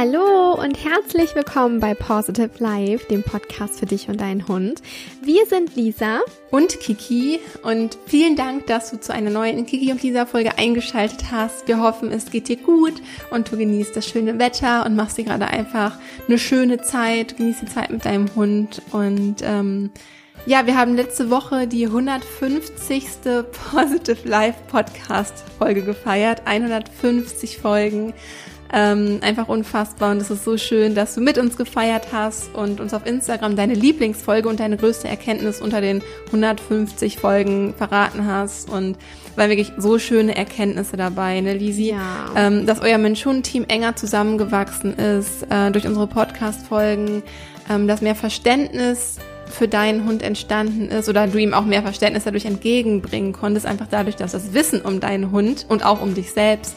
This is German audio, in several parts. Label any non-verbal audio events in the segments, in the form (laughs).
Hallo und herzlich willkommen bei Positive Life, dem Podcast für dich und deinen Hund. Wir sind Lisa und Kiki und vielen Dank, dass du zu einer neuen Kiki und Lisa Folge eingeschaltet hast. Wir hoffen, es geht dir gut und du genießt das schöne Wetter und machst dir gerade einfach eine schöne Zeit, genießt die Zeit mit deinem Hund und ähm, ja, wir haben letzte Woche die 150. Positive Life Podcast Folge gefeiert. 150 Folgen. Ähm, einfach unfassbar und es ist so schön, dass du mit uns gefeiert hast und uns auf Instagram deine Lieblingsfolge und deine größte Erkenntnis unter den 150 Folgen verraten hast und weil wirklich so schöne Erkenntnisse dabei, ne Lisi? Ja. Ähm, dass euer Mensch-Hund-Team enger zusammengewachsen ist äh, durch unsere Podcast-Folgen, ähm, dass mehr Verständnis für deinen Hund entstanden ist oder du ihm auch mehr Verständnis dadurch entgegenbringen konntest, einfach dadurch, dass das Wissen um deinen Hund und auch um dich selbst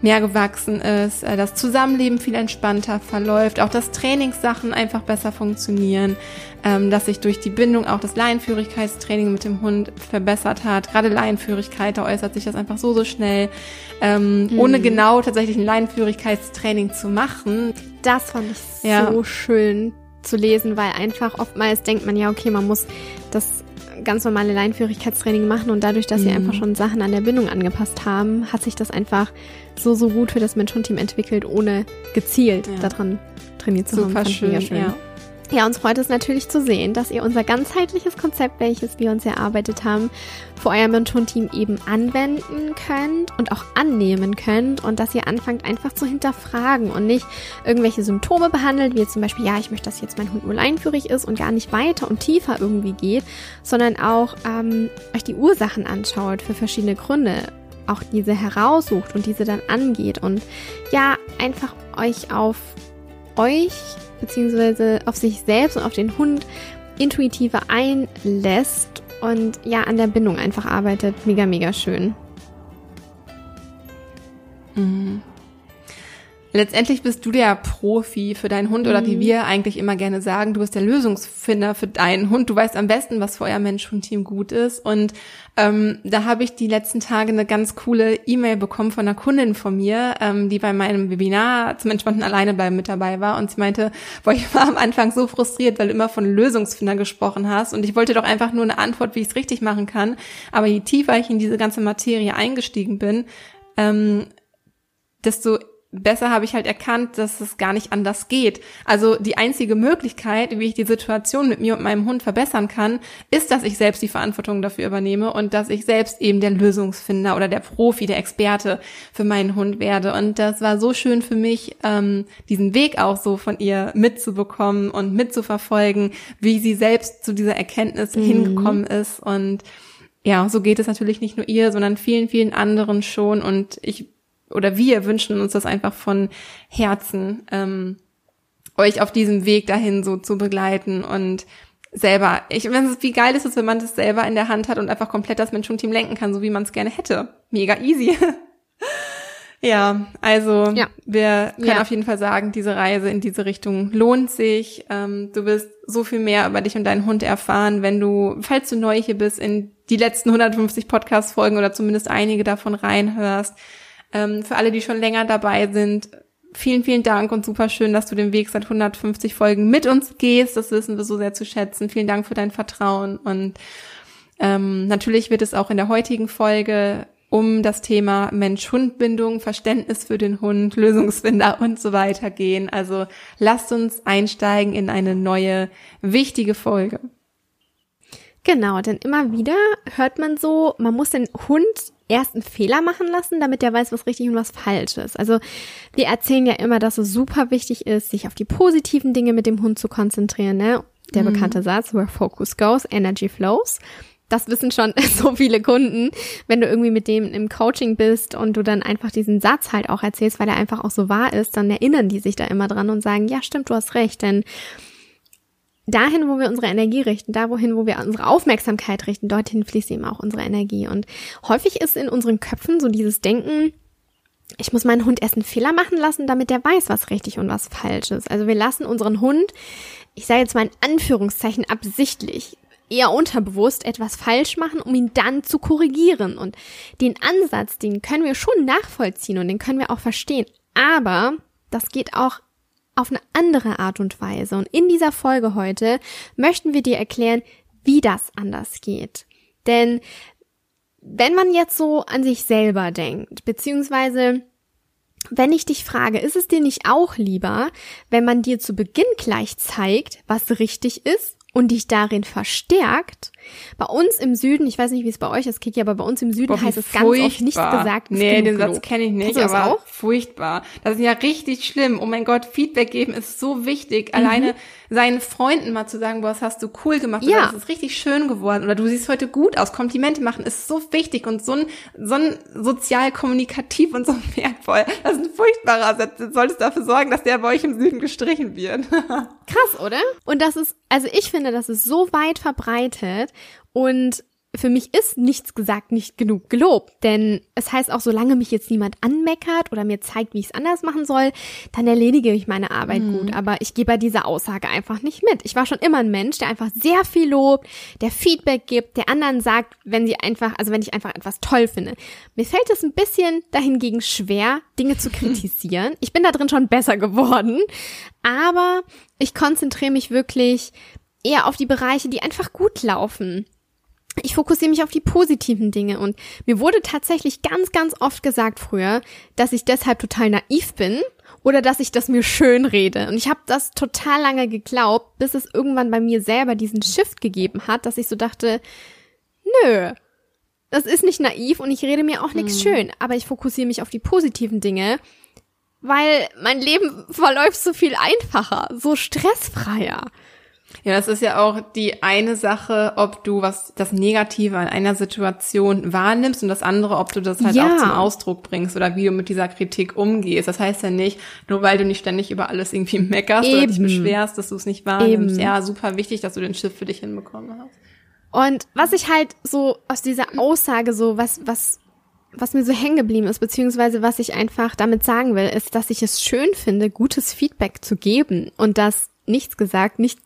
mehr gewachsen ist, äh, das Zusammenleben viel entspannter verläuft, auch das Trainingssachen einfach besser funktionieren, ähm, dass sich durch die Bindung auch das Leinenführigkeitstraining mit dem Hund verbessert hat. Gerade Leinenführigkeit, da äußert sich das einfach so, so schnell, ähm, mhm. ohne genau tatsächlich ein Leinenführigkeitstraining zu machen. Das fand ich ja. so schön zu lesen, weil einfach oftmals denkt man ja, okay, man muss das ganz normale Leinführigkeitstraining machen und dadurch, dass mhm. sie einfach schon Sachen an der Bindung angepasst haben, hat sich das einfach so, so gut für das Mensch-Hund-Team entwickelt, ohne gezielt ja. daran trainiert zu Super haben. Super schön, ja. Ja, uns freut es natürlich zu sehen, dass ihr unser ganzheitliches Konzept, welches wir uns erarbeitet haben, für euer Mentorenteam eben anwenden könnt und auch annehmen könnt und dass ihr anfangt einfach zu hinterfragen und nicht irgendwelche Symptome behandelt, wie zum Beispiel, ja, ich möchte, dass jetzt mein Hund nur leinführig ist und gar nicht weiter und tiefer irgendwie geht, sondern auch ähm, euch die Ursachen anschaut für verschiedene Gründe, auch diese heraussucht und diese dann angeht und ja, einfach euch auf euch beziehungsweise auf sich selbst und auf den Hund intuitiver einlässt und ja an der Bindung einfach arbeitet. Mega, mega schön. Mhm. Letztendlich bist du der Profi für deinen Hund oder wie mhm. wir eigentlich immer gerne sagen, du bist der Lösungsfinder für deinen Hund. Du weißt am besten, was für euer Mensch-Hund-Team gut ist. Und ähm, da habe ich die letzten Tage eine ganz coole E-Mail bekommen von einer Kundin von mir, ähm, die bei meinem Webinar zum entspannten Alleinebleiben mit dabei war. Und sie meinte, boah, ich war am Anfang so frustriert, weil du immer von Lösungsfinder gesprochen hast. Und ich wollte doch einfach nur eine Antwort, wie ich es richtig machen kann. Aber je tiefer ich in diese ganze Materie eingestiegen bin, ähm, desto besser habe ich halt erkannt, dass es gar nicht anders geht. Also die einzige Möglichkeit, wie ich die Situation mit mir und meinem Hund verbessern kann, ist, dass ich selbst die Verantwortung dafür übernehme und dass ich selbst eben der Lösungsfinder oder der Profi, der Experte für meinen Hund werde. Und das war so schön für mich, ähm, diesen Weg auch so von ihr mitzubekommen und mitzuverfolgen, wie sie selbst zu dieser Erkenntnis mhm. hingekommen ist. Und ja, so geht es natürlich nicht nur ihr, sondern vielen, vielen anderen schon. Und ich oder wir wünschen uns das einfach von Herzen, ähm, euch auf diesem Weg dahin so zu begleiten und selber, ich meine, wie geil ist es, wenn man das selber in der Hand hat und einfach komplett das Mensch-Team lenken kann, so wie man es gerne hätte. Mega easy. (laughs) ja, also ja. wir können ja. auf jeden Fall sagen, diese Reise in diese Richtung lohnt sich. Ähm, du wirst so viel mehr über dich und deinen Hund erfahren, wenn du, falls du neu hier bist, in die letzten 150 Podcast-Folgen oder zumindest einige davon reinhörst. Ähm, für alle, die schon länger dabei sind, vielen, vielen Dank und super schön, dass du den Weg seit 150 Folgen mit uns gehst. Das wissen wir so sehr zu schätzen. Vielen Dank für dein Vertrauen und ähm, natürlich wird es auch in der heutigen Folge um das Thema Mensch-Hund-Bindung, Verständnis für den Hund, Lösungsfinder und so weiter gehen. Also lasst uns einsteigen in eine neue, wichtige Folge. Genau, denn immer wieder hört man so, man muss den Hund erst einen Fehler machen lassen, damit der weiß, was richtig und was falsch ist. Also wir erzählen ja immer, dass es super wichtig ist, sich auf die positiven Dinge mit dem Hund zu konzentrieren. Ne? Der mhm. bekannte Satz, where focus goes, energy flows. Das wissen schon (laughs) so viele Kunden, wenn du irgendwie mit dem im Coaching bist und du dann einfach diesen Satz halt auch erzählst, weil er einfach auch so wahr ist, dann erinnern die sich da immer dran und sagen, ja stimmt, du hast recht, denn dahin, wo wir unsere Energie richten, da wohin, wo wir unsere Aufmerksamkeit richten, dorthin fließt eben auch unsere Energie. Und häufig ist in unseren Köpfen so dieses Denken, ich muss meinen Hund erst einen Fehler machen lassen, damit der weiß, was richtig und was falsch ist. Also wir lassen unseren Hund, ich sage jetzt mal in Anführungszeichen absichtlich, eher unterbewusst etwas falsch machen, um ihn dann zu korrigieren. Und den Ansatz, den können wir schon nachvollziehen und den können wir auch verstehen. Aber das geht auch auf eine andere Art und Weise. Und in dieser Folge heute möchten wir dir erklären, wie das anders geht. Denn wenn man jetzt so an sich selber denkt, beziehungsweise wenn ich dich frage, ist es dir nicht auch lieber, wenn man dir zu Beginn gleich zeigt, was richtig ist und dich darin verstärkt. Bei uns im Süden, ich weiß nicht, wie es bei euch ist, Kiki, aber bei uns im Süden Boah, heißt es ganz oft nicht gesagt. Nee, den Satz kenne ich nicht, aber auch? furchtbar. Das ist ja richtig schlimm. Oh mein Gott, Feedback geben ist so wichtig. Mhm. Alleine seinen Freunden mal zu sagen, boah, das hast du cool gemacht ja. oder das ist richtig schön geworden oder du siehst heute gut aus. Komplimente machen ist so wichtig und so ein, so ein sozial kommunikativ und so (laughs) wertvoll. Das ist ein furchtbarer Satz. Du solltest dafür sorgen, dass der bei euch im Süden gestrichen wird. (laughs) Krass, oder? Und das ist, also ich finde, das ist so weit verbreitet und für mich ist nichts gesagt nicht genug gelobt, denn es heißt auch, solange mich jetzt niemand anmeckert oder mir zeigt, wie ich es anders machen soll, dann erledige ich meine Arbeit mhm. gut. Aber ich gehe bei dieser Aussage einfach nicht mit. Ich war schon immer ein Mensch, der einfach sehr viel lobt, der Feedback gibt, der anderen sagt, wenn sie einfach, also wenn ich einfach etwas toll finde. Mir fällt es ein bisschen dahingegen schwer, Dinge zu (laughs) kritisieren. Ich bin da drin schon besser geworden, aber ich konzentriere mich wirklich eher auf die Bereiche, die einfach gut laufen ich fokussiere mich auf die positiven Dinge und mir wurde tatsächlich ganz, ganz oft gesagt früher, dass ich deshalb total naiv bin oder dass ich das mir schön rede. Und ich habe das total lange geglaubt, bis es irgendwann bei mir selber diesen Shift gegeben hat, dass ich so dachte, nö, das ist nicht naiv und ich rede mir auch nichts mhm. schön, aber ich fokussiere mich auf die positiven Dinge, weil mein Leben (laughs) verläuft so viel einfacher, so stressfreier. Ja, das ist ja auch die eine Sache, ob du was das Negative an einer Situation wahrnimmst und das andere, ob du das halt ja. auch zum Ausdruck bringst oder wie du mit dieser Kritik umgehst. Das heißt ja nicht, nur weil du nicht ständig über alles irgendwie meckerst Eben. oder dich beschwerst, dass du es nicht wahrnimmst. Eben. Ja, super wichtig, dass du den Schiff für dich hinbekommen hast. Und was ich halt so aus dieser Aussage so, was, was, was mir so hängen geblieben ist, beziehungsweise was ich einfach damit sagen will, ist, dass ich es schön finde, gutes Feedback zu geben und dass nichts gesagt, nicht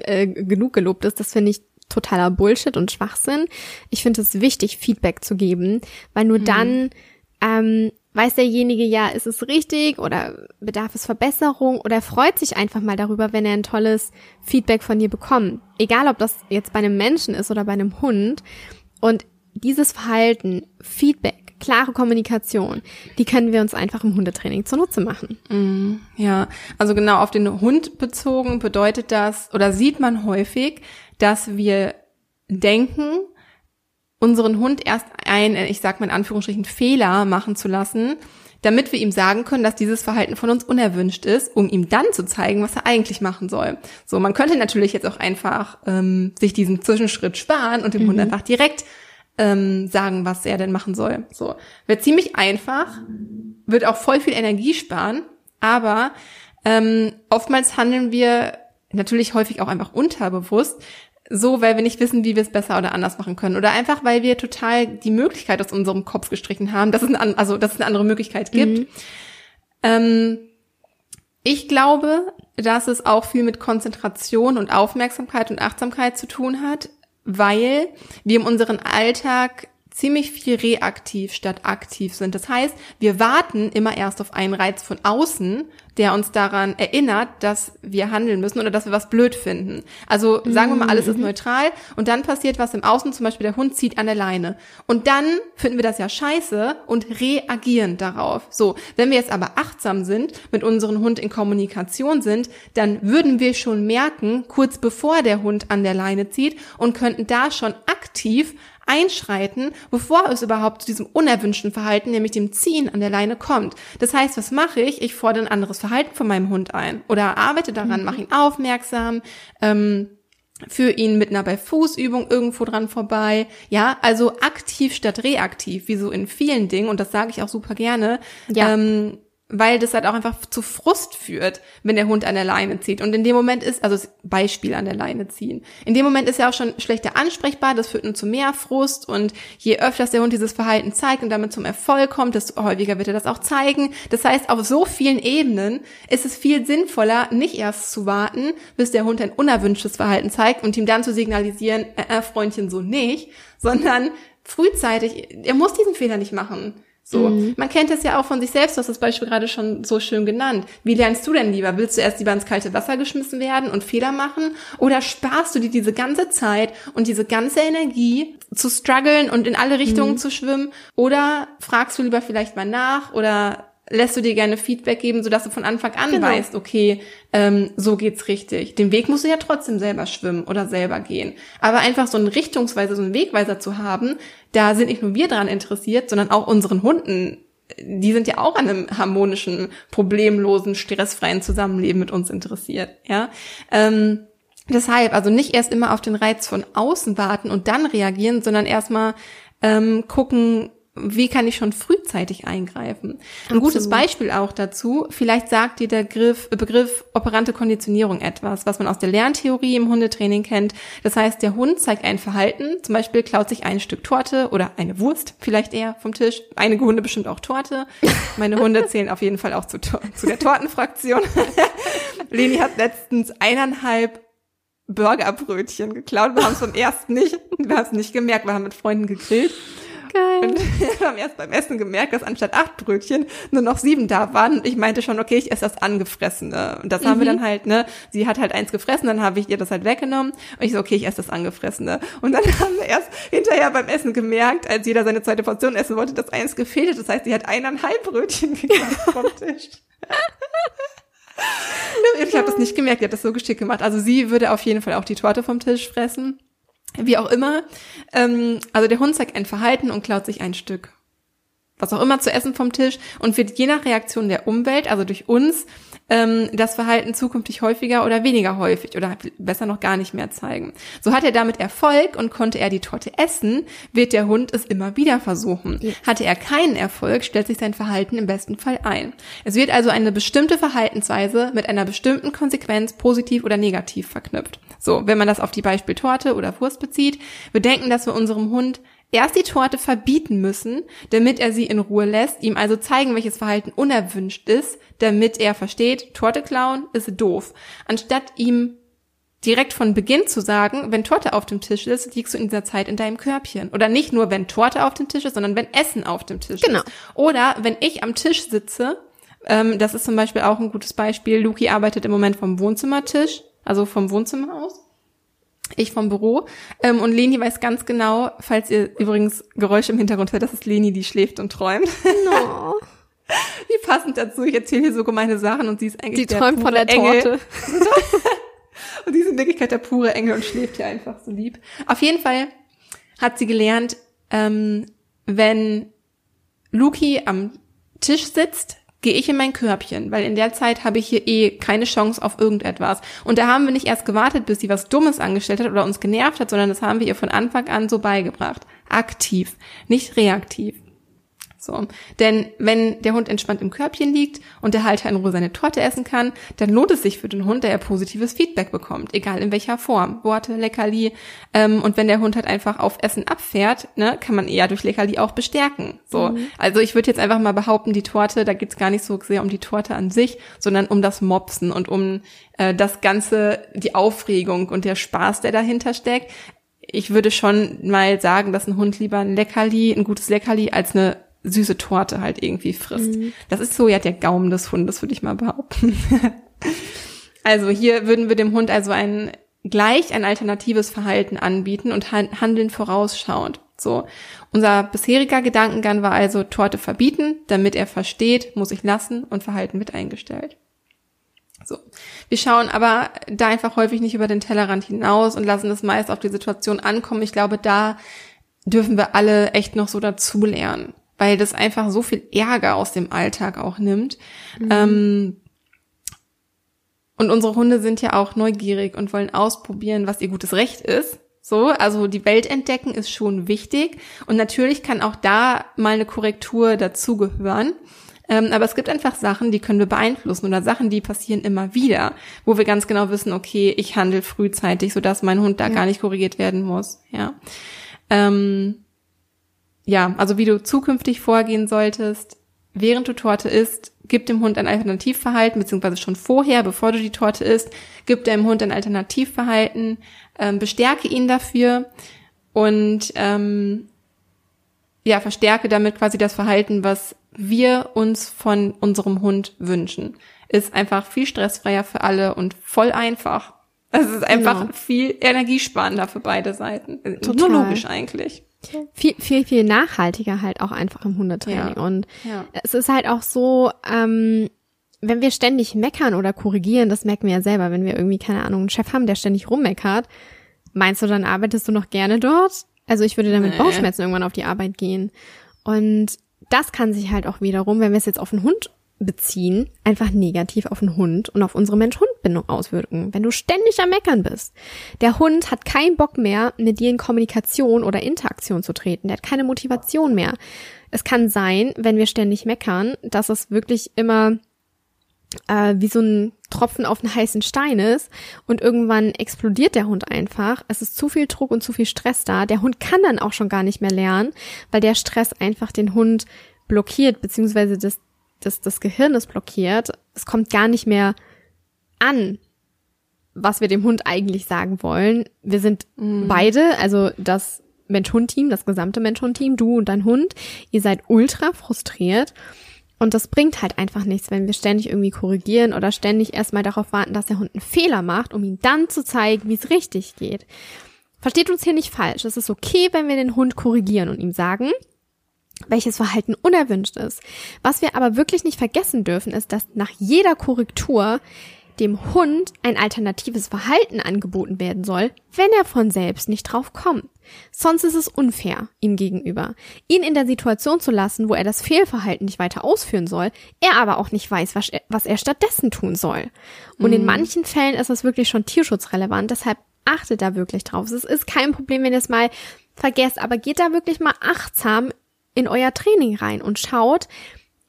äh, genug gelobt ist, das finde ich totaler Bullshit und Schwachsinn. Ich finde es wichtig, Feedback zu geben, weil nur mhm. dann ähm, weiß derjenige ja, ist es richtig oder bedarf es Verbesserung oder freut sich einfach mal darüber, wenn er ein tolles Feedback von dir bekommt. Egal, ob das jetzt bei einem Menschen ist oder bei einem Hund. Und dieses Verhalten, Feedback, klare Kommunikation, die können wir uns einfach im Hundetraining zunutze machen. Mm, ja, also genau auf den Hund bezogen bedeutet das oder sieht man häufig, dass wir denken, unseren Hund erst ein, ich sag mal in Anführungsstrichen, Fehler machen zu lassen, damit wir ihm sagen können, dass dieses Verhalten von uns unerwünscht ist, um ihm dann zu zeigen, was er eigentlich machen soll. So, man könnte natürlich jetzt auch einfach ähm, sich diesen Zwischenschritt sparen und dem mhm. Hund einfach direkt ähm, sagen, was er denn machen soll. So. Wird ziemlich einfach, wird auch voll viel Energie sparen, aber ähm, oftmals handeln wir natürlich häufig auch einfach unterbewusst, so, weil wir nicht wissen, wie wir es besser oder anders machen können. Oder einfach, weil wir total die Möglichkeit aus unserem Kopf gestrichen haben, dass es eine, also, dass es eine andere Möglichkeit gibt. Mhm. Ähm, ich glaube, dass es auch viel mit Konzentration und Aufmerksamkeit und Achtsamkeit zu tun hat weil wir in unserem Alltag ziemlich viel reaktiv statt aktiv sind. Das heißt, wir warten immer erst auf einen Reiz von außen, der uns daran erinnert, dass wir handeln müssen oder dass wir was blöd finden. Also sagen wir mal, alles ist mhm. neutral und dann passiert was im Außen, zum Beispiel der Hund zieht an der Leine. Und dann finden wir das ja scheiße und reagieren darauf. So, wenn wir jetzt aber achtsam sind, mit unserem Hund in Kommunikation sind, dann würden wir schon merken, kurz bevor der Hund an der Leine zieht und könnten da schon aktiv einschreiten, bevor es überhaupt zu diesem unerwünschten Verhalten, nämlich dem Ziehen an der Leine kommt. Das heißt, was mache ich? Ich fordere ein anderes Verhalten von meinem Hund ein oder arbeite daran, mhm. mache ihn aufmerksam, ähm, für ihn mit einer bei Fußübung irgendwo dran vorbei. Ja, also aktiv statt reaktiv, wie so in vielen Dingen, und das sage ich auch super gerne. Ja. Ähm, weil das halt auch einfach zu Frust führt, wenn der Hund an der Leine zieht. Und in dem Moment ist, also Beispiel an der Leine ziehen, in dem Moment ist er auch schon schlechter ansprechbar, das führt nur zu mehr Frust und je öfters der Hund dieses Verhalten zeigt und damit zum Erfolg kommt, desto häufiger wird er das auch zeigen. Das heißt, auf so vielen Ebenen ist es viel sinnvoller, nicht erst zu warten, bis der Hund ein unerwünschtes Verhalten zeigt und ihm dann zu signalisieren, äh, äh Freundchen, so nicht, sondern frühzeitig, er muss diesen Fehler nicht machen So, mhm. man kennt es ja auch von sich selbst, du hast das Beispiel gerade schon so schön genannt. Wie lernst du denn lieber? Willst du erst lieber ins kalte Wasser geschmissen werden und Fehler machen? Oder sparst du dir diese ganze Zeit und diese ganze Energie zu strugglen und in alle Richtungen mhm. zu schwimmen? Oder fragst du lieber vielleicht mal nach oder lässt du dir gerne Feedback geben, sodass du von Anfang an genau. weißt, okay, ähm, so geht's richtig. Den Weg musst du ja trotzdem selber schwimmen oder selber gehen. Aber einfach so einen Richtungsweiser, so einen Wegweiser zu haben, da sind nicht nur wir dran interessiert, sondern auch unseren Hunden. Die sind ja auch an einem harmonischen, problemlosen, stressfreien Zusammenleben mit uns interessiert, ja. Ähm, deshalb, also nicht erst immer auf den Reiz von außen warten und dann reagieren, sondern erstmal ähm, gucken, wie kann ich schon frühzeitig eingreifen? Ein Absolut. gutes Beispiel auch dazu, vielleicht sagt dir der Begriff, Begriff operante Konditionierung etwas, was man aus der Lerntheorie im Hundetraining kennt. Das heißt, der Hund zeigt ein Verhalten, zum Beispiel klaut sich ein Stück Torte oder eine Wurst vielleicht eher vom Tisch. Einige Hunde bestimmt auch Torte. Meine Hunde (laughs) zählen auf jeden Fall auch zu, zu der Tortenfraktion. (laughs) Leni hat letztens eineinhalb Burgerbrötchen geklaut. Wir haben es vom ersten nicht, wir haben es nicht gemerkt, wir haben mit Freunden gegrillt. Geil. Und (laughs) wir haben erst beim Essen gemerkt, dass anstatt acht Brötchen nur noch sieben da waren. Und ich meinte schon, okay, ich esse das angefressene. Und das mhm. haben wir mhm. dann halt, ne, sie hat halt eins gefressen, dann habe ich ihr das halt weggenommen. Und ich so, okay, ich esse das angefressene. Und dann (laughs) haben wir erst hinterher beim Essen gemerkt, als jeder seine zweite Portion essen wollte, dass eins gefehlt hat. Das heißt, sie hat eineinhalb Brötchen (laughs) gegessen vom Tisch. ich habe das nicht gemerkt, die hat das so geschickt gemacht. Also sie würde auf jeden Fall auch die Torte vom Tisch fressen. Wie auch immer. Ähm, also der Hund zeigt ein Verhalten und klaut sich ein Stück. Was auch immer zu essen vom Tisch und wird je nach Reaktion der Umwelt, also durch uns, ähm, das Verhalten zukünftig häufiger oder weniger häufig oder besser noch gar nicht mehr zeigen. So hat er damit Erfolg und konnte er die Torte essen, wird der Hund es immer wieder versuchen. Hatte er keinen Erfolg, stellt sich sein Verhalten im besten Fall ein. Es wird also eine bestimmte Verhaltensweise mit einer bestimmten Konsequenz positiv oder negativ verknüpft. So, wenn man das auf die Beispiel Torte oder Wurst bezieht, wir denken, dass wir unserem Hund erst die Torte verbieten müssen, damit er sie in Ruhe lässt, ihm also zeigen, welches Verhalten unerwünscht ist, damit er versteht, Torte klauen ist doof. Anstatt ihm direkt von Beginn zu sagen, wenn Torte auf dem Tisch ist, liegst du in dieser Zeit in deinem Körbchen. Oder nicht nur, wenn Torte auf dem Tisch ist, sondern wenn Essen auf dem Tisch genau. ist. Oder wenn ich am Tisch sitze, ähm, das ist zum Beispiel auch ein gutes Beispiel, Luki arbeitet im Moment vom Wohnzimmertisch also vom Wohnzimmer aus. Ich vom Büro. Ähm, und Leni weiß ganz genau, falls ihr übrigens Geräusche im Hintergrund hört, das ist Leni, die schläft und träumt. No. (laughs) Wie passend dazu, ich erzähle hier so gemeine Sachen und sie ist eigentlich die der träumt von der Engel. Torte. (laughs) und sie ist in Wirklichkeit der pure Engel und schläft hier einfach so lieb. Auf jeden Fall hat sie gelernt, ähm, wenn Luki am Tisch sitzt, gehe ich in mein Körbchen, weil in der Zeit habe ich hier eh keine Chance auf irgendetwas. Und da haben wir nicht erst gewartet, bis sie was Dummes angestellt hat oder uns genervt hat, sondern das haben wir ihr von Anfang an so beigebracht. Aktiv, nicht reaktiv. So. Denn wenn der Hund entspannt im Körbchen liegt und der Halter in Ruhe seine Torte essen kann, dann lohnt es sich für den Hund, der er positives Feedback bekommt, egal in welcher Form. Worte, Leckerli. Ähm, und wenn der Hund halt einfach auf Essen abfährt, ne, kann man eher durch Leckerli auch bestärken. So. Mhm. Also ich würde jetzt einfach mal behaupten, die Torte, da geht's gar nicht so sehr um die Torte an sich, sondern um das Mopsen und um äh, das Ganze, die Aufregung und der Spaß, der dahinter steckt. Ich würde schon mal sagen, dass ein Hund lieber ein Leckerli, ein gutes Leckerli als eine süße Torte halt irgendwie frisst. Mhm. Das ist so ja der Gaumen des Hundes, würde ich mal behaupten. (laughs) also hier würden wir dem Hund also ein gleich ein alternatives Verhalten anbieten und handeln vorausschauend. So. Unser bisheriger Gedankengang war also Torte verbieten, damit er versteht, muss ich lassen und Verhalten mit eingestellt. So. Wir schauen aber da einfach häufig nicht über den Tellerrand hinaus und lassen es meist auf die Situation ankommen. Ich glaube, da dürfen wir alle echt noch so dazulernen weil das einfach so viel Ärger aus dem Alltag auch nimmt. Mhm. Ähm, und unsere Hunde sind ja auch neugierig und wollen ausprobieren, was ihr gutes Recht ist. So, also die Welt entdecken ist schon wichtig. Und natürlich kann auch da mal eine Korrektur dazugehören. Ähm, aber es gibt einfach Sachen, die können wir beeinflussen oder Sachen, die passieren immer wieder, wo wir ganz genau wissen, okay, ich handle frühzeitig, sodass mein Hund da ja. gar nicht korrigiert werden muss. Ja. Ähm, ja, also wie du zukünftig vorgehen solltest, während du Torte isst, gib dem Hund ein Alternativverhalten, beziehungsweise schon vorher, bevor du die Torte isst, gib deinem Hund ein Alternativverhalten, ähm, bestärke ihn dafür und ähm, ja, verstärke damit quasi das Verhalten, was wir uns von unserem Hund wünschen. Ist einfach viel stressfreier für alle und voll einfach. Es ist einfach genau. viel energiesparender für beide Seiten. Total. Nur logisch eigentlich. Viel, viel, viel nachhaltiger halt auch einfach im Hundetraining. Ja. Und ja. es ist halt auch so, ähm, wenn wir ständig meckern oder korrigieren, das merken wir ja selber, wenn wir irgendwie, keine Ahnung, einen Chef haben, der ständig rummeckert, meinst du, dann arbeitest du noch gerne dort? Also ich würde damit nee. Bauchschmerzen irgendwann auf die Arbeit gehen. Und das kann sich halt auch wiederum, wenn wir es jetzt auf den Hund beziehen, einfach negativ auf den Hund und auf unsere Mensch-Hund-Bindung auswirken. Wenn du ständig am Meckern bist. Der Hund hat keinen Bock mehr, mit dir in Kommunikation oder Interaktion zu treten. Der hat keine Motivation mehr. Es kann sein, wenn wir ständig meckern, dass es wirklich immer äh, wie so ein Tropfen auf einen heißen Stein ist und irgendwann explodiert der Hund einfach. Es ist zu viel Druck und zu viel Stress da. Der Hund kann dann auch schon gar nicht mehr lernen, weil der Stress einfach den Hund blockiert, beziehungsweise das, das, das Gehirn ist blockiert. Es kommt gar nicht mehr an, was wir dem Hund eigentlich sagen wollen. Wir sind mhm. beide, also das Mensch-Hund-Team, das gesamte Mensch-Hund-Team, du und dein Hund, ihr seid ultra frustriert und das bringt halt einfach nichts, wenn wir ständig irgendwie korrigieren oder ständig erstmal darauf warten, dass der Hund einen Fehler macht, um ihm dann zu zeigen, wie es richtig geht. Versteht uns hier nicht falsch. Es ist okay, wenn wir den Hund korrigieren und ihm sagen, welches Verhalten unerwünscht ist. Was wir aber wirklich nicht vergessen dürfen, ist, dass nach jeder Korrektur dem Hund ein alternatives Verhalten angeboten werden soll, wenn er von selbst nicht drauf kommt. Sonst ist es unfair ihm gegenüber, ihn in der Situation zu lassen, wo er das Fehlverhalten nicht weiter ausführen soll, er aber auch nicht weiß, was er, was er stattdessen tun soll. Und mhm. in manchen Fällen ist das wirklich schon tierschutzrelevant, deshalb achtet da wirklich drauf. Es ist kein Problem, wenn ihr es mal vergesst, aber geht da wirklich mal achtsam in euer Training rein und schaut,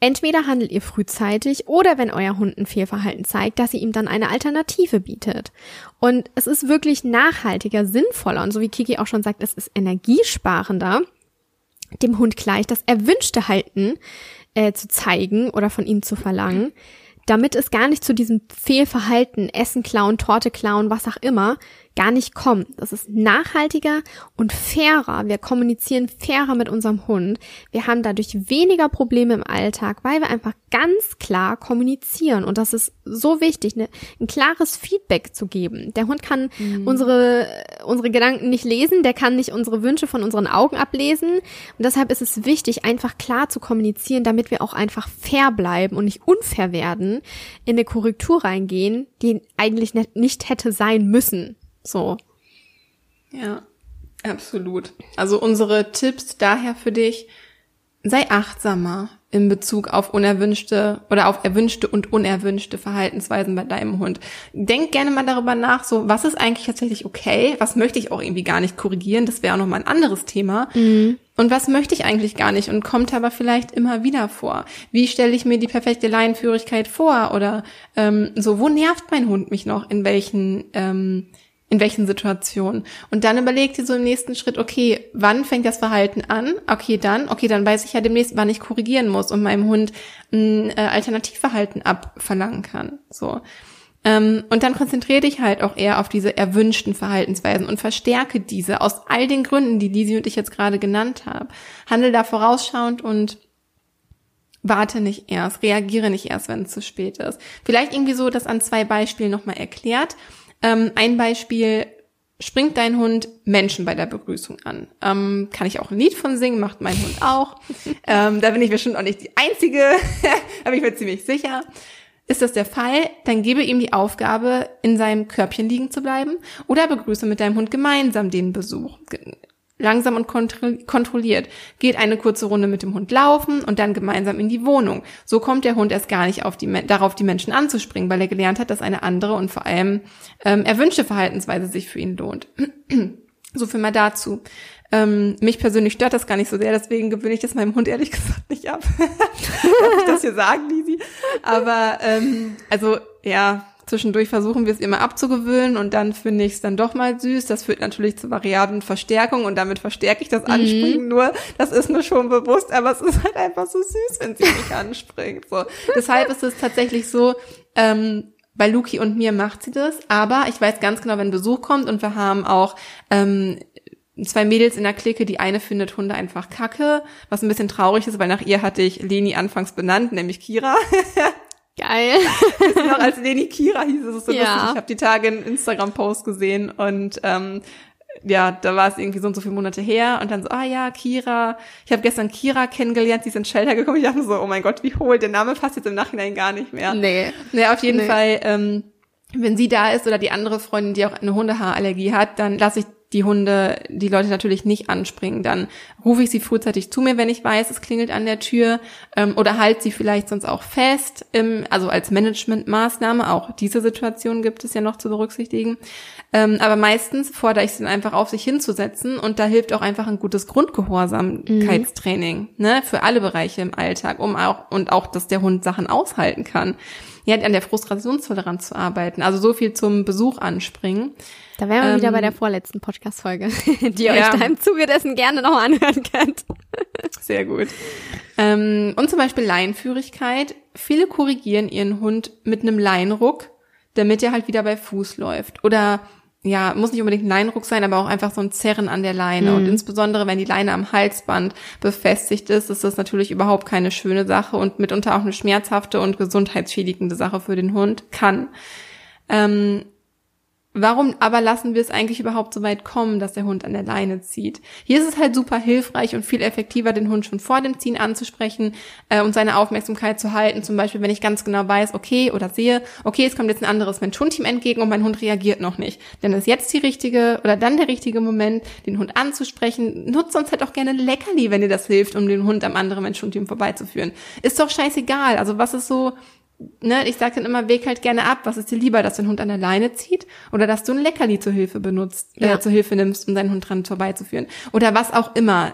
Entweder handelt ihr frühzeitig oder wenn euer Hund ein Fehlverhalten zeigt, dass ihr ihm dann eine Alternative bietet. Und es ist wirklich nachhaltiger, sinnvoller und so wie Kiki auch schon sagt, es ist energiesparender, dem Hund gleich das erwünschte Halten äh, zu zeigen oder von ihm zu verlangen, damit es gar nicht zu diesem Fehlverhalten, Essen klauen, Torte klauen, was auch immer, gar nicht kommt. Das ist nachhaltiger und fairer. Wir kommunizieren fairer mit unserem Hund. Wir haben dadurch weniger Probleme im Alltag, weil wir einfach ganz klar kommunizieren. Und das ist so wichtig, ne? ein klares Feedback zu geben. Der Hund kann mhm. unsere, unsere Gedanken nicht lesen, der kann nicht unsere Wünsche von unseren Augen ablesen. Und deshalb ist es wichtig, einfach klar zu kommunizieren, damit wir auch einfach fair bleiben und nicht unfair werden, in eine Korrektur reingehen, die eigentlich nicht hätte sein müssen. So. Ja, absolut. Also unsere Tipps daher für dich, sei achtsamer in Bezug auf unerwünschte oder auf erwünschte und unerwünschte Verhaltensweisen bei deinem Hund. Denk gerne mal darüber nach, so was ist eigentlich tatsächlich okay, was möchte ich auch irgendwie gar nicht korrigieren, das wäre auch nochmal ein anderes Thema. Mhm. Und was möchte ich eigentlich gar nicht und kommt aber vielleicht immer wieder vor? Wie stelle ich mir die perfekte Leinenführigkeit vor? Oder ähm, so, wo nervt mein Hund mich noch? In welchen ähm, in welchen Situationen. Und dann überlegt ihr so im nächsten Schritt, okay, wann fängt das Verhalten an? Okay, dann, okay, dann weiß ich ja demnächst, wann ich korrigieren muss und meinem Hund ein äh, Alternativverhalten abverlangen kann. So. Ähm, und dann konzentriere dich halt auch eher auf diese erwünschten Verhaltensweisen und verstärke diese aus all den Gründen, die Lisi und ich jetzt gerade genannt haben. Handel da vorausschauend und warte nicht erst, reagiere nicht erst, wenn es zu spät ist. Vielleicht irgendwie so das an zwei Beispielen nochmal erklärt. Ähm, ein Beispiel, springt dein Hund Menschen bei der Begrüßung an. Ähm, kann ich auch ein Lied von singen, macht mein Hund auch. (laughs) ähm, da bin ich bestimmt auch nicht die Einzige, (laughs) da bin ich mir ziemlich sicher. Ist das der Fall, dann gebe ihm die Aufgabe, in seinem Körbchen liegen zu bleiben oder begrüße mit deinem Hund gemeinsam den Besuch langsam und kontrolliert. Geht eine kurze Runde mit dem Hund laufen und dann gemeinsam in die Wohnung. So kommt der Hund erst gar nicht auf die, darauf, die Menschen anzuspringen, weil er gelernt hat, dass eine andere und vor allem ähm, erwünschte Verhaltensweise sich für ihn lohnt. (clears throat) so viel mal dazu. Ähm, mich persönlich stört das gar nicht so sehr, deswegen gewöhne ich das meinem Hund ehrlich (laughs) gesagt nicht ab. (laughs) Darf ich das hier sagen, Lisi? Aber ähm, also ja, Zwischendurch versuchen wir es immer abzugewöhnen und dann finde ich es dann doch mal süß. Das führt natürlich zu variablen Verstärkung und damit verstärke ich das mhm. Anspringen mhm. nur. Das ist mir schon bewusst, aber es ist halt einfach so süß, wenn sie mich anspringt. So. Deshalb ist es tatsächlich so, ähm, bei Luki und mir macht sie das, aber ich weiß ganz genau, wenn Besuch kommt und wir haben auch ähm, zwei Mädels in der Clique, die eine findet Hunde einfach kacke, was ein bisschen traurig ist, weil nach ihr hatte ich Leni anfangs benannt, nämlich Kira. (laughs) Geil. noch als Leni Kira hieß es so ja. lustig. Ich habe die Tage einen Instagram-Post gesehen und ähm, ja, da war es irgendwie so und so viele Monate her und dann so, ah ja, Kira. Ich habe gestern Kira kennengelernt, die ist in Shelter gekommen. Ich dachte so, oh mein Gott, wie hohl, der Name passt jetzt im Nachhinein gar nicht mehr. Nee. Nee, auf jeden nee. Fall, ähm, wenn sie da ist oder die andere Freundin, die auch eine Hundehaarallergie hat, dann lasse ich die Hunde, die Leute natürlich nicht anspringen. Dann rufe ich sie frühzeitig zu mir, wenn ich weiß, es klingelt an der Tür ähm, oder halt sie vielleicht sonst auch fest, im, also als Managementmaßnahme. Auch diese Situation gibt es ja noch zu berücksichtigen. Ähm, aber meistens fordere ich sie dann einfach auf, sich hinzusetzen und da hilft auch einfach ein gutes Grundgehorsamkeitstraining mhm. ne, für alle Bereiche im Alltag, um auch und auch, dass der Hund Sachen aushalten kann. Ja, an der Frustrationstoleranz zu arbeiten. Also so viel zum Besuch anspringen. Da wären wir ähm, wieder bei der ähm, vorletzten Podcast-Folge, (laughs) die ihr ja. euch da im Zuge dessen gerne noch anhören könnt. Sehr gut. Ähm, und zum Beispiel Leinführigkeit. Viele korrigieren ihren Hund mit einem Leinruck, damit er halt wieder bei Fuß läuft. Oder ja, muss nicht unbedingt ein Leinruck sein, aber auch einfach so ein Zerren an der Leine. Mhm. Und insbesondere, wenn die Leine am Halsband befestigt ist, ist das natürlich überhaupt keine schöne Sache und mitunter auch eine schmerzhafte und gesundheitsschädigende Sache für den Hund kann. Ähm, Warum aber lassen wir es eigentlich überhaupt so weit kommen, dass der Hund an der Leine zieht? Hier ist es halt super hilfreich und viel effektiver, den Hund schon vor dem Ziehen anzusprechen äh, und seine Aufmerksamkeit zu halten. Zum Beispiel, wenn ich ganz genau weiß, okay, oder sehe, okay, es kommt jetzt ein anderes Mensch-Hund-Team entgegen und mein Hund reagiert noch nicht. Dann ist jetzt die richtige oder dann der richtige Moment, den Hund anzusprechen. Nutzt sonst halt auch gerne Leckerli, wenn dir das hilft, um den Hund am anderen Mensch-Hund-Team vorbeizuführen. Ist doch scheißegal. Also was ist so ne, ich sage dann immer, weg halt gerne ab. Was ist dir lieber, dass dein Hund an der Leine zieht oder dass du ein Leckerli zur Hilfe benutzt, äh, ja. äh, zur Hilfe nimmst, um deinen Hund dran vorbeizuführen oder was auch immer.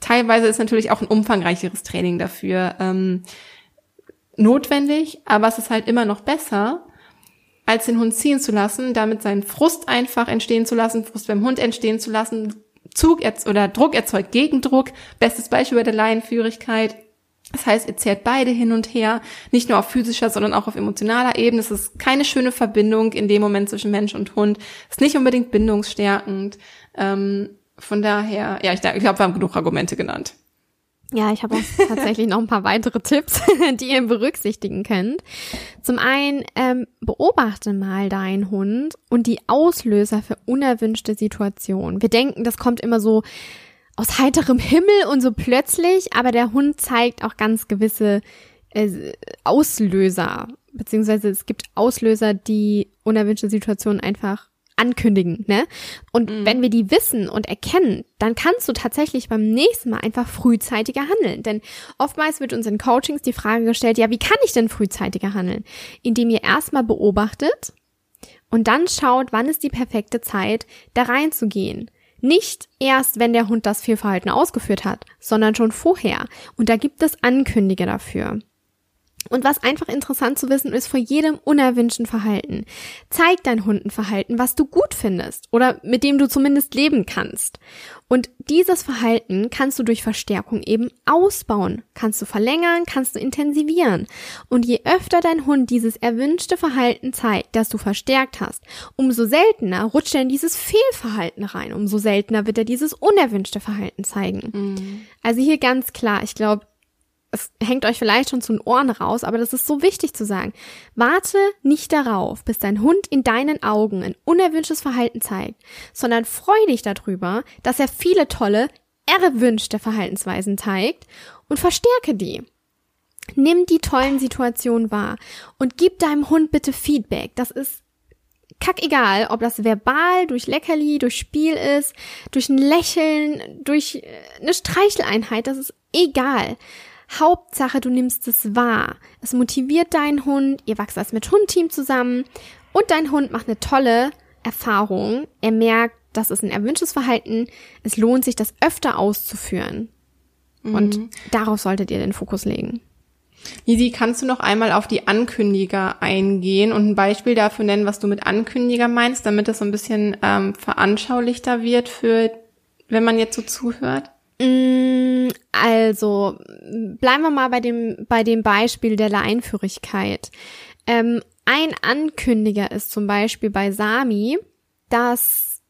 Teilweise ist natürlich auch ein umfangreicheres Training dafür ähm, notwendig, aber es ist halt immer noch besser, als den Hund ziehen zu lassen, damit seinen Frust einfach entstehen zu lassen, Frust beim Hund entstehen zu lassen, Zug oder Druck erzeugt Gegendruck. Bestes Beispiel bei der Laienführigkeit das heißt, ihr zehrt beide hin und her, nicht nur auf physischer, sondern auch auf emotionaler Ebene. Es ist keine schöne Verbindung in dem Moment zwischen Mensch und Hund. Es ist nicht unbedingt bindungsstärkend. Ähm, von daher, ja, ich, ich glaube, wir haben genug Argumente genannt. Ja, ich habe auch (laughs) tatsächlich noch ein paar weitere Tipps, (laughs) die ihr berücksichtigen könnt. Zum einen ähm, beobachte mal deinen Hund und die Auslöser für unerwünschte Situationen. Wir denken, das kommt immer so aus heiterem Himmel und so plötzlich, aber der Hund zeigt auch ganz gewisse äh, Auslöser, beziehungsweise es gibt Auslöser, die unerwünschte Situationen einfach ankündigen, ne? Und mhm. wenn wir die wissen und erkennen, dann kannst du tatsächlich beim nächsten Mal einfach frühzeitiger handeln. Denn oftmals wird uns in Coachings die Frage gestellt, ja, wie kann ich denn frühzeitiger handeln? Indem ihr erstmal beobachtet und dann schaut, wann ist die perfekte Zeit, da reinzugehen. Nicht erst, wenn der Hund das Fehlverhalten ausgeführt hat, sondern schon vorher. Und da gibt es Ankündige dafür. Und was einfach interessant zu wissen ist, vor jedem unerwünschten Verhalten zeigt dein Hund ein Verhalten, was du gut findest oder mit dem du zumindest leben kannst. Und dieses Verhalten kannst du durch Verstärkung eben ausbauen, kannst du verlängern, kannst du intensivieren. Und je öfter dein Hund dieses erwünschte Verhalten zeigt, das du verstärkt hast, umso seltener rutscht er in dieses Fehlverhalten rein, umso seltener wird er dieses unerwünschte Verhalten zeigen. Mhm. Also hier ganz klar, ich glaube, es hängt euch vielleicht schon zu den Ohren raus, aber das ist so wichtig zu sagen. Warte nicht darauf, bis dein Hund in deinen Augen ein unerwünschtes Verhalten zeigt, sondern freu dich darüber, dass er viele tolle, erwünschte Verhaltensweisen zeigt und verstärke die. Nimm die tollen Situationen wahr und gib deinem Hund bitte Feedback. Das ist kackegal, ob das verbal, durch Leckerli, durch Spiel ist, durch ein Lächeln, durch äh, eine Streicheleinheit, das ist egal. Hauptsache, du nimmst es wahr. Es motiviert deinen Hund, ihr wachst als mit Hundteam zusammen und dein Hund macht eine tolle Erfahrung. Er merkt, das ist ein erwünschtes Verhalten. Es lohnt sich, das öfter auszuführen. Mhm. Und darauf solltet ihr den Fokus legen. Lisi, kannst du noch einmal auf die Ankündiger eingehen und ein Beispiel dafür nennen, was du mit Ankündiger meinst, damit das so ein bisschen ähm, veranschaulichter wird für, wenn man jetzt so zuhört? Mm, also, bleiben wir mal bei dem, bei dem Beispiel der Leinführigkeit. Ähm, ein Ankündiger ist zum Beispiel bei Sami, dass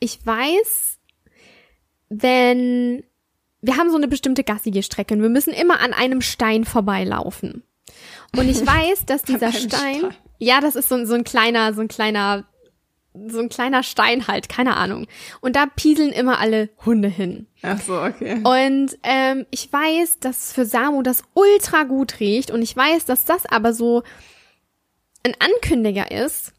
ich weiß, wenn wir haben so eine bestimmte gassige Strecke und wir müssen immer an einem Stein vorbeilaufen. Und ich (laughs) weiß, dass dieser Stein, Stein, ja, das ist so, so ein kleiner, so ein kleiner, so ein kleiner Stein halt, keine Ahnung. Und da pieseln immer alle Hunde hin. Ach so, okay. Und ähm, ich weiß, dass für Samu das ultra gut riecht und ich weiß, dass das aber so ein Ankündiger ist,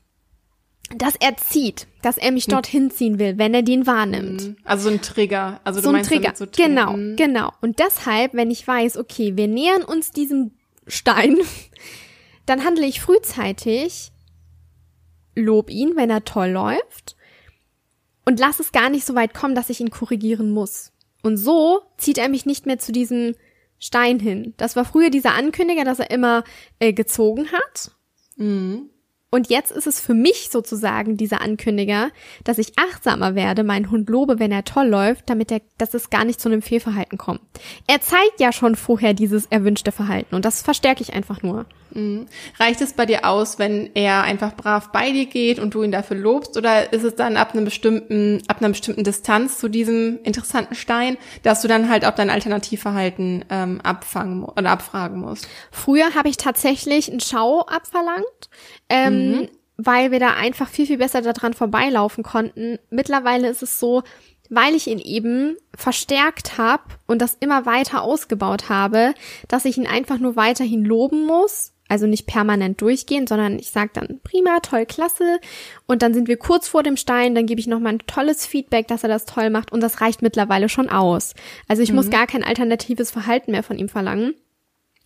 dass er zieht, dass er mich hm. dorthin ziehen will, wenn er den wahrnimmt. Hm. Also so ein Trigger. Also so du ein Trigger. So genau, hm. genau. Und deshalb, wenn ich weiß, okay, wir nähern uns diesem Stein, (laughs) dann handle ich frühzeitig, lob ihn, wenn er toll läuft und lass es gar nicht so weit kommen, dass ich ihn korrigieren muss. Und so zieht er mich nicht mehr zu diesem Stein hin. Das war früher dieser Ankündiger, dass er immer äh, gezogen hat. Mhm. Und jetzt ist es für mich sozusagen dieser Ankündiger, dass ich achtsamer werde, meinen Hund lobe, wenn er toll läuft, damit er, dass es gar nicht zu einem Fehlverhalten kommt. Er zeigt ja schon vorher dieses erwünschte Verhalten und das verstärke ich einfach nur. Mhm. Reicht es bei dir aus, wenn er einfach brav bei dir geht und du ihn dafür lobst, oder ist es dann ab einem bestimmten, ab einer bestimmten Distanz zu diesem interessanten Stein, dass du dann halt auch dein Alternativverhalten ähm, abfangen oder abfragen musst? Früher habe ich tatsächlich einen Schau abverlangt, ähm, mhm. Weil wir da einfach viel viel besser daran vorbeilaufen konnten. Mittlerweile ist es so, weil ich ihn eben verstärkt habe und das immer weiter ausgebaut habe, dass ich ihn einfach nur weiterhin loben muss also nicht permanent durchgehen, sondern ich sage dann prima, toll, klasse. Und dann sind wir kurz vor dem Stein, dann gebe ich nochmal ein tolles Feedback, dass er das toll macht und das reicht mittlerweile schon aus. Also ich mhm. muss gar kein alternatives Verhalten mehr von ihm verlangen.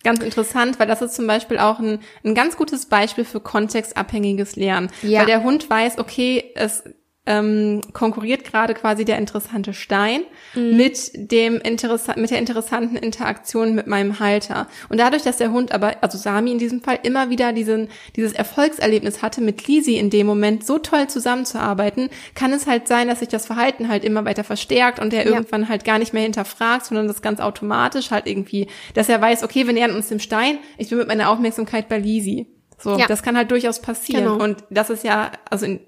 Ganz interessant, weil das ist zum Beispiel auch ein, ein ganz gutes Beispiel für kontextabhängiges Lernen. Ja. Weil der Hund weiß, okay, es ähm, konkurriert gerade quasi der interessante Stein mhm. mit dem Interessa mit der interessanten Interaktion mit meinem Halter. Und dadurch, dass der Hund aber, also Sami in diesem Fall, immer wieder diesen, dieses Erfolgserlebnis hatte, mit Lisi in dem Moment so toll zusammenzuarbeiten, kann es halt sein, dass sich das Verhalten halt immer weiter verstärkt und er ja. irgendwann halt gar nicht mehr hinterfragt, sondern das ganz automatisch halt irgendwie, dass er weiß, okay, wir nähern uns dem Stein, ich bin mit meiner Aufmerksamkeit bei Lisi. So, ja. das kann halt durchaus passieren. Genau. Und das ist ja, also in,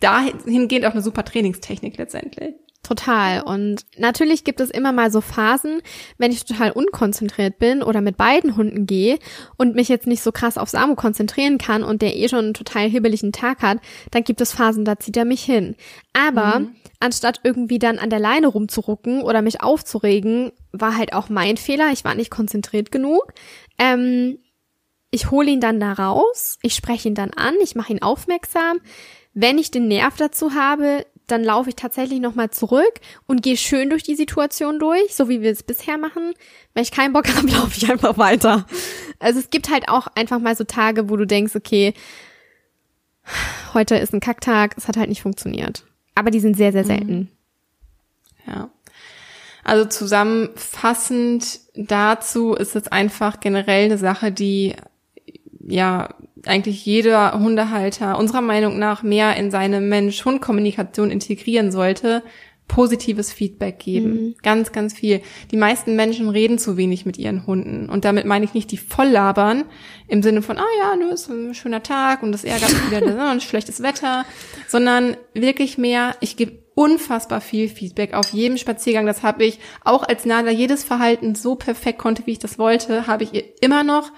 dahingehend auch eine super Trainingstechnik letztendlich. Total. Und natürlich gibt es immer mal so Phasen, wenn ich total unkonzentriert bin oder mit beiden Hunden gehe und mich jetzt nicht so krass auf Samu konzentrieren kann und der eh schon einen total hibbeligen Tag hat, dann gibt es Phasen, da zieht er mich hin. Aber mhm. anstatt irgendwie dann an der Leine rumzurucken oder mich aufzuregen, war halt auch mein Fehler. Ich war nicht konzentriert genug. Ähm, ich hole ihn dann da raus, ich spreche ihn dann an, ich mache ihn aufmerksam. Wenn ich den Nerv dazu habe, dann laufe ich tatsächlich nochmal zurück und gehe schön durch die Situation durch, so wie wir es bisher machen. Wenn ich keinen Bock (laughs) habe, laufe ich einfach weiter. Also es gibt halt auch einfach mal so Tage, wo du denkst, okay, heute ist ein Kacktag, es hat halt nicht funktioniert. Aber die sind sehr, sehr selten. Ja. Also zusammenfassend dazu ist es einfach generell eine Sache, die ja eigentlich jeder Hundehalter unserer Meinung nach mehr in seine Mensch-Hund-Kommunikation integrieren sollte, positives Feedback geben. Mhm. Ganz, ganz viel. Die meisten Menschen reden zu wenig mit ihren Hunden. Und damit meine ich nicht die volllabern im Sinne von, ah oh ja, nur ist ein schöner Tag und das ärgert mich wieder (laughs) ein schlechtes Wetter, sondern wirklich mehr, ich gebe unfassbar viel Feedback auf jedem Spaziergang. Das habe ich auch als Nala jedes Verhalten so perfekt konnte, wie ich das wollte, habe ich ihr immer noch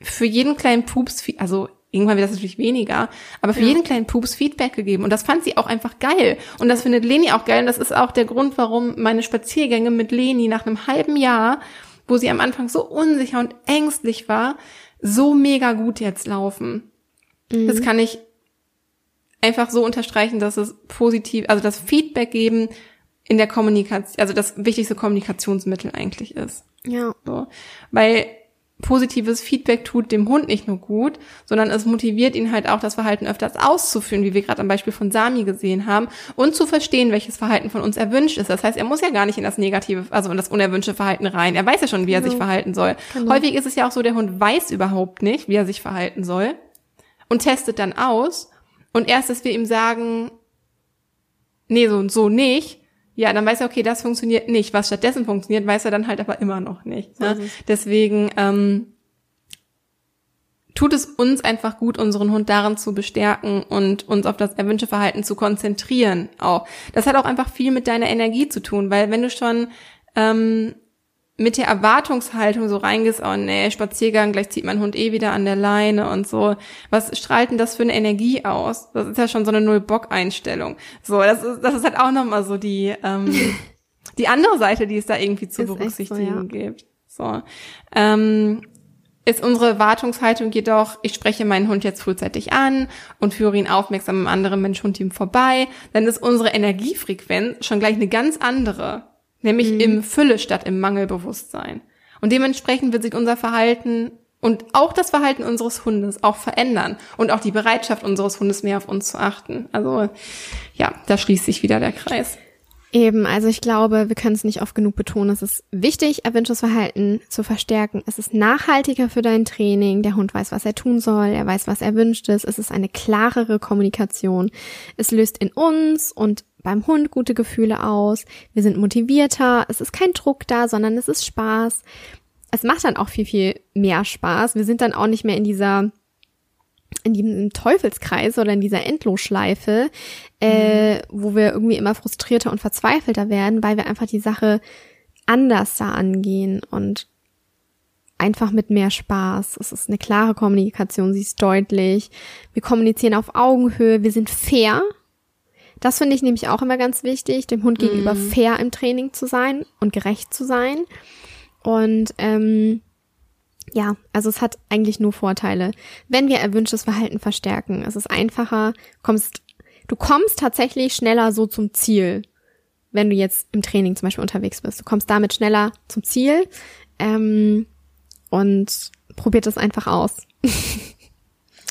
für jeden kleinen Pups, also irgendwann wird das natürlich weniger, aber für ja. jeden kleinen Pups Feedback gegeben. Und das fand sie auch einfach geil. Und das findet Leni auch geil. Und das ist auch der Grund, warum meine Spaziergänge mit Leni nach einem halben Jahr, wo sie am Anfang so unsicher und ängstlich war, so mega gut jetzt laufen. Mhm. Das kann ich einfach so unterstreichen, dass es positiv, also das Feedback geben in der Kommunikation, also das wichtigste Kommunikationsmittel eigentlich ist. Ja. So. Weil positives Feedback tut dem Hund nicht nur gut, sondern es motiviert ihn halt auch, das Verhalten öfters auszuführen, wie wir gerade am Beispiel von Sami gesehen haben, und zu verstehen, welches Verhalten von uns erwünscht ist. Das heißt, er muss ja gar nicht in das negative, also in das unerwünschte Verhalten rein. Er weiß ja schon, wie er genau. sich verhalten soll. Genau. Häufig ist es ja auch so, der Hund weiß überhaupt nicht, wie er sich verhalten soll und testet dann aus. Und erst, dass wir ihm sagen, nee, so und so nicht, ja, dann weiß er, okay, das funktioniert nicht. Was stattdessen funktioniert, weiß er dann halt aber immer noch nicht. Ne? Deswegen ähm, tut es uns einfach gut, unseren Hund darin zu bestärken und uns auf das erwünschte Verhalten zu konzentrieren auch. Das hat auch einfach viel mit deiner Energie zu tun, weil wenn du schon ähm, mit der Erwartungshaltung so reingehst, oh nee, Spaziergang, gleich zieht mein Hund eh wieder an der Leine und so. Was strahlt denn das für eine Energie aus? Das ist ja schon so eine Null-Bock-Einstellung. So, das ist, das ist halt auch nochmal so die, ähm, (laughs) die andere Seite, die es da irgendwie zu ist berücksichtigen so, ja. gibt. So. Ähm, ist unsere Erwartungshaltung jedoch, ich spreche meinen Hund jetzt frühzeitig an und führe ihn aufmerksam am anderen Mensch-Hund-Team vorbei, dann ist unsere Energiefrequenz schon gleich eine ganz andere nämlich mhm. im Fülle statt im Mangelbewusstsein. Und dementsprechend wird sich unser Verhalten und auch das Verhalten unseres Hundes auch verändern und auch die Bereitschaft unseres Hundes mehr auf uns zu achten. Also ja, da schließt sich wieder der Kreis. Eben, also ich glaube, wir können es nicht oft genug betonen. Es ist wichtig, erwünschtes Verhalten zu verstärken. Es ist nachhaltiger für dein Training. Der Hund weiß, was er tun soll. Er weiß, was erwünscht ist. Es ist eine klarere Kommunikation. Es löst in uns und beim Hund gute Gefühle aus. Wir sind motivierter. Es ist kein Druck da, sondern es ist Spaß. Es macht dann auch viel, viel mehr Spaß. Wir sind dann auch nicht mehr in dieser in diesem Teufelskreis oder in dieser Endlosschleife, äh, mhm. wo wir irgendwie immer frustrierter und verzweifelter werden, weil wir einfach die Sache anders da angehen und einfach mit mehr Spaß. Es ist eine klare Kommunikation, sie ist deutlich. Wir kommunizieren auf Augenhöhe, wir sind fair. Das finde ich nämlich auch immer ganz wichtig, dem Hund gegenüber mhm. fair im Training zu sein und gerecht zu sein. Und ähm, ja, also es hat eigentlich nur Vorteile. Wenn wir erwünschtes Verhalten verstärken, es ist einfacher, kommst, du kommst tatsächlich schneller so zum Ziel, wenn du jetzt im Training zum Beispiel unterwegs bist. Du kommst damit schneller zum Ziel ähm, und probiert es einfach aus. (laughs)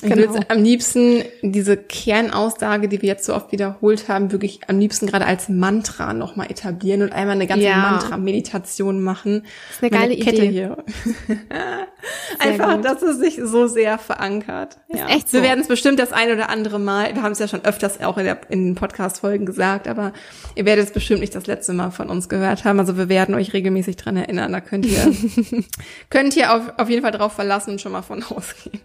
Ich genau. würde am liebsten diese Kernaussage, die wir jetzt so oft wiederholt haben, wirklich am liebsten gerade als Mantra nochmal etablieren und einmal eine ganze ja. Mantra-Meditation machen. Das ist eine geile Meine Kette Idee. hier. (laughs) Einfach, gut. dass es sich so sehr verankert. Ja. Ist echt so. Wir werden es bestimmt das ein oder andere Mal, wir haben es ja schon öfters auch in, der, in den Podcast-Folgen gesagt, aber ihr werdet es bestimmt nicht das letzte Mal von uns gehört haben. Also wir werden euch regelmäßig dran erinnern. Da könnt ihr, (laughs) könnt ihr auf, auf jeden Fall drauf verlassen und schon mal von (laughs) ausgehen.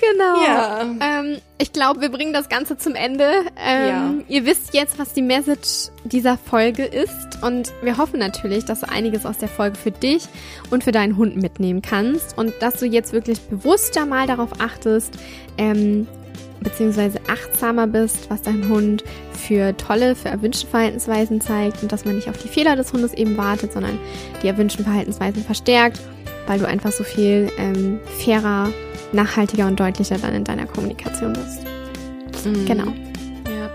Genau. Ja. Ähm, ich glaube, wir bringen das Ganze zum Ende. Ähm, ja. Ihr wisst jetzt, was die Message dieser Folge ist. Und wir hoffen natürlich, dass du einiges aus der Folge für dich und für deinen Hund mitnehmen kannst. Und dass du jetzt wirklich bewusster mal darauf achtest, ähm, beziehungsweise achtsamer bist, was dein Hund für tolle, für erwünschte Verhaltensweisen zeigt und dass man nicht auf die Fehler des Hundes eben wartet, sondern die erwünschten Verhaltensweisen verstärkt, weil du einfach so viel ähm, fairer nachhaltiger und deutlicher dann in deiner Kommunikation bist. Mhm. Genau. Ja.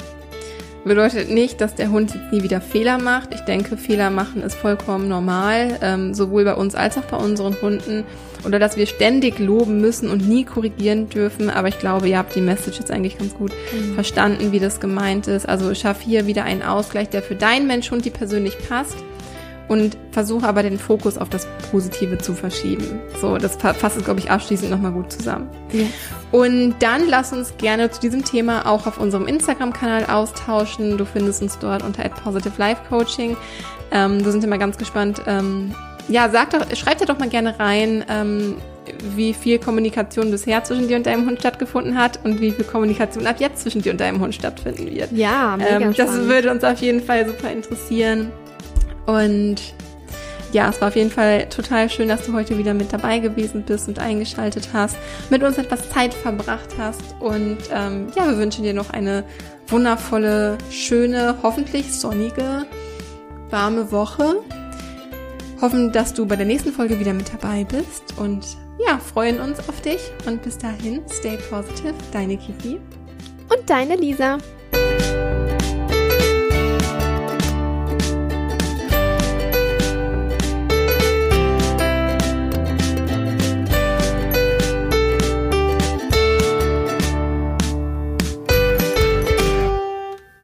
Bedeutet nicht, dass der Hund jetzt nie wieder Fehler macht. Ich denke, Fehler machen ist vollkommen normal, ähm, sowohl bei uns als auch bei unseren Hunden. Oder dass wir ständig loben müssen und nie korrigieren dürfen. Aber ich glaube, ihr habt die Message jetzt eigentlich ganz gut mhm. verstanden, wie das gemeint ist. Also schaff hier wieder einen Ausgleich, der für deinen Mensch-Hund die persönlich passt und versuche aber den Fokus auf das Positive zu verschieben. So, das fasst es, glaube ich, abschließend nochmal gut zusammen. Ja. Und dann lass uns gerne zu diesem Thema auch auf unserem Instagram-Kanal austauschen. Du findest uns dort unter Positive Life Coaching. Ähm, wir sind immer ganz gespannt. Ähm, ja, sag doch, schreib dir doch mal gerne rein, ähm, wie viel Kommunikation bisher zwischen dir und deinem Hund stattgefunden hat und wie viel Kommunikation ab jetzt zwischen dir und deinem Hund stattfinden wird. Ja, mega ähm, Das würde uns auf jeden Fall super interessieren. Und ja, es war auf jeden Fall total schön, dass du heute wieder mit dabei gewesen bist und eingeschaltet hast, mit uns etwas Zeit verbracht hast. Und ähm, ja, wir wünschen dir noch eine wundervolle, schöne, hoffentlich sonnige, warme Woche. Hoffen, dass du bei der nächsten Folge wieder mit dabei bist und ja, freuen uns auf dich. Und bis dahin, stay positive, deine Kiki. Und deine Lisa.